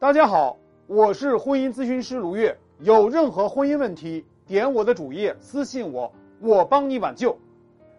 大家好，我是婚姻咨询师卢月。有任何婚姻问题，点我的主页私信我，我帮你挽救。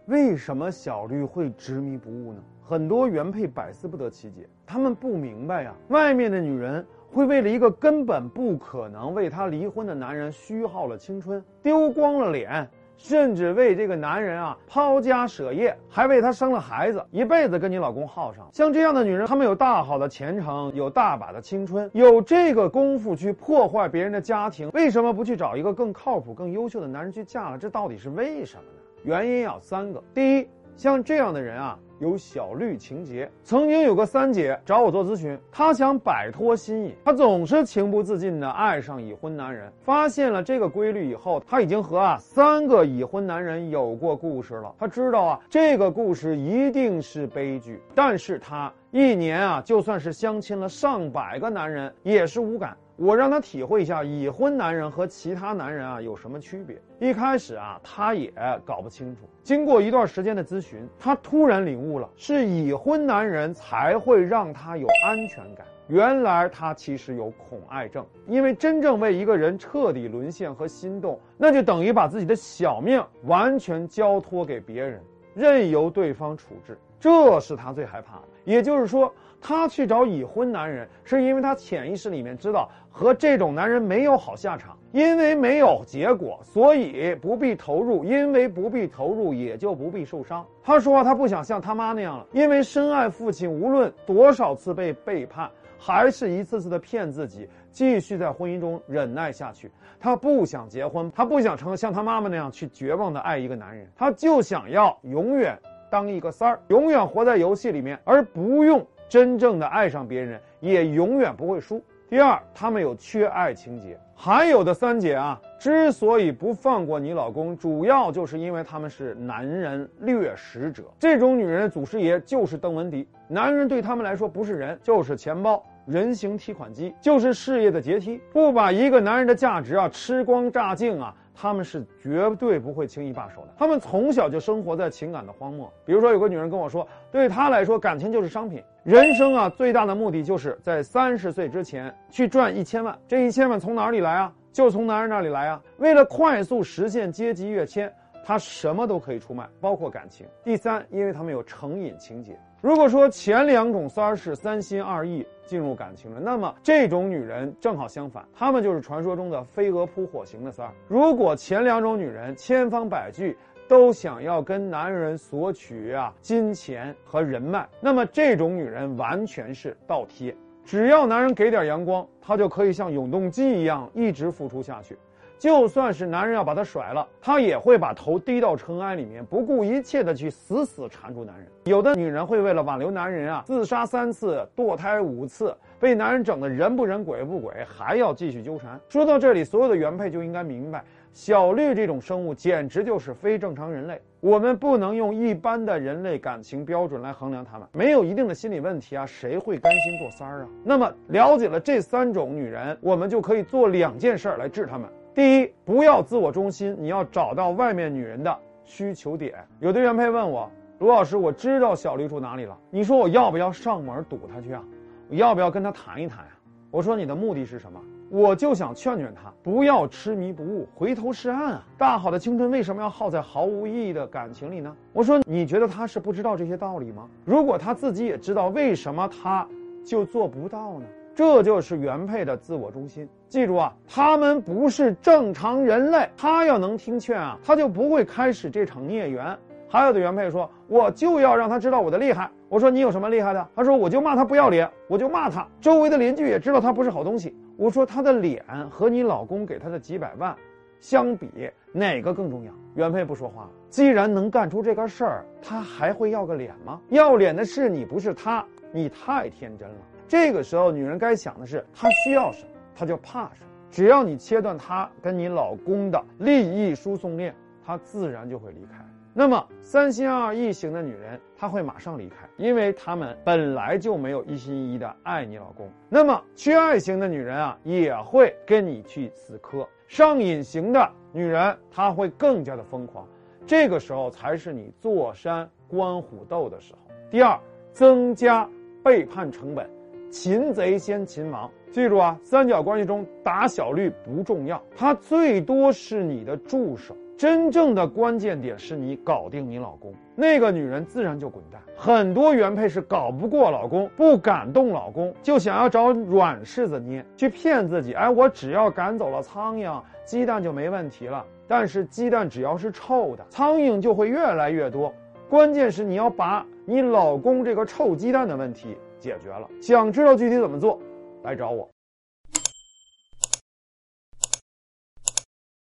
为什么小绿会执迷不悟呢？很多原配百思不得其解，他们不明白呀，外面的女人会为了一个根本不可能为她离婚的男人虚耗了青春，丢光了脸。甚至为这个男人啊抛家舍业，还为他生了孩子，一辈子跟你老公耗上。像这样的女人，她们有大好的前程，有大把的青春，有这个功夫去破坏别人的家庭，为什么不去找一个更靠谱、更优秀的男人去嫁了？这到底是为什么呢？原因有三个。第一，像这样的人啊。有小绿情节，曾经有个三姐找我做咨询，她想摆脱心瘾，她总是情不自禁的爱上已婚男人。发现了这个规律以后，她已经和啊三个已婚男人有过故事了。她知道啊这个故事一定是悲剧，但是她一年啊就算是相亲了上百个男人也是无感。我让他体会一下已婚男人和其他男人啊有什么区别。一开始啊，他也搞不清楚。经过一段时间的咨询，他突然领悟了，是已婚男人才会让他有安全感。原来他其实有恐爱症，因为真正为一个人彻底沦陷和心动，那就等于把自己的小命完全交托给别人，任由对方处置。这是他最害怕的。也就是说，他去找已婚男人，是因为他潜意识里面知道和这种男人没有好下场，因为没有结果，所以不必投入，因为不必投入，也就不必受伤。他说他不想像他妈那样了，因为深爱父亲，无论多少次被背叛，还是一次次的骗自己，继续在婚姻中忍耐下去。他不想结婚，他不想成像他妈妈那样去绝望的爱一个男人，他就想要永远。当一个三儿，永远活在游戏里面，而不用真正的爱上别人，也永远不会输。第二，他们有缺爱情结。还有的三姐啊，之所以不放过你老公，主要就是因为他们是男人掠食者。这种女人祖师爷就是邓文迪。男人对他们来说不是人，就是钱包、人形提款机，就是事业的阶梯。不把一个男人的价值啊吃光榨净啊。他们是绝对不会轻易罢手的。他们从小就生活在情感的荒漠。比如说，有个女人跟我说，对她来说，感情就是商品。人生啊，最大的目的就是在三十岁之前去赚一千万。这一千万从哪里来啊？就从男人那里来啊。为了快速实现阶级跃迁，她什么都可以出卖，包括感情。第三，因为他们有成瘾情节。如果说前两种三儿是三心二意进入感情了，那么这种女人正好相反，她们就是传说中的飞蛾扑火型的三儿。如果前两种女人千方百计都想要跟男人索取啊金钱和人脉，那么这种女人完全是倒贴，只要男人给点阳光，她就可以像永动机一样一直付出下去。就算是男人要把她甩了，她也会把头低到尘埃里面，不顾一切的去死死缠住男人。有的女人会为了挽留男人啊，自杀三次，堕胎五次，被男人整的人不人鬼不鬼，还要继续纠缠。说到这里，所有的原配就应该明白，小绿这种生物简直就是非正常人类。我们不能用一般的人类感情标准来衡量他们，没有一定的心理问题啊，谁会甘心做三儿啊？那么了解了这三种女人，我们就可以做两件事来治他们。第一，不要自我中心，你要找到外面女人的需求点。有的原配问我，卢老师，我知道小丽住哪里了，你说我要不要上门堵她去啊？我要不要跟她谈一谈呀？我说你的目的是什么？我就想劝劝她，不要痴迷不悟，回头是岸啊！大好的青春为什么要耗在毫无意义的感情里呢？我说你觉得她是不知道这些道理吗？如果她自己也知道，为什么她就做不到呢？这就是原配的自我中心。记住啊，他们不是正常人类。他要能听劝啊，他就不会开始这场孽缘。还有的原配说，我就要让他知道我的厉害。我说你有什么厉害的？他说我就骂他不要脸，我就骂他。周围的邻居也知道他不是好东西。我说他的脸和你老公给他的几百万相比，哪个更重要？原配不说话。既然能干出这个事儿，他还会要个脸吗？要脸的是你，不是他。你太天真了。这个时候，女人该想的是，她需要什么，她就怕什么。只要你切断她跟你老公的利益输送链，她自然就会离开。那么，三心二意型的女人，她会马上离开，因为她们本来就没有一心一意的爱你老公。那么，缺爱型的女人啊，也会跟你去死磕。上瘾型的女人，她会更加的疯狂。这个时候才是你坐山观虎斗的时候。第二，增加背叛成本。擒贼先擒王。记住啊，三角关系中打小绿不重要，它最多是你的助手。真正的关键点是你搞定你老公，那个女人自然就滚蛋。很多原配是搞不过老公，不敢动老公，就想要找软柿子捏，去骗自己。哎，我只要赶走了苍蝇，鸡蛋就没问题了。但是鸡蛋只要是臭的，苍蝇就会越来越多。关键是你要把你老公这个臭鸡蛋的问题解决了。想知道具体怎么做，来找我。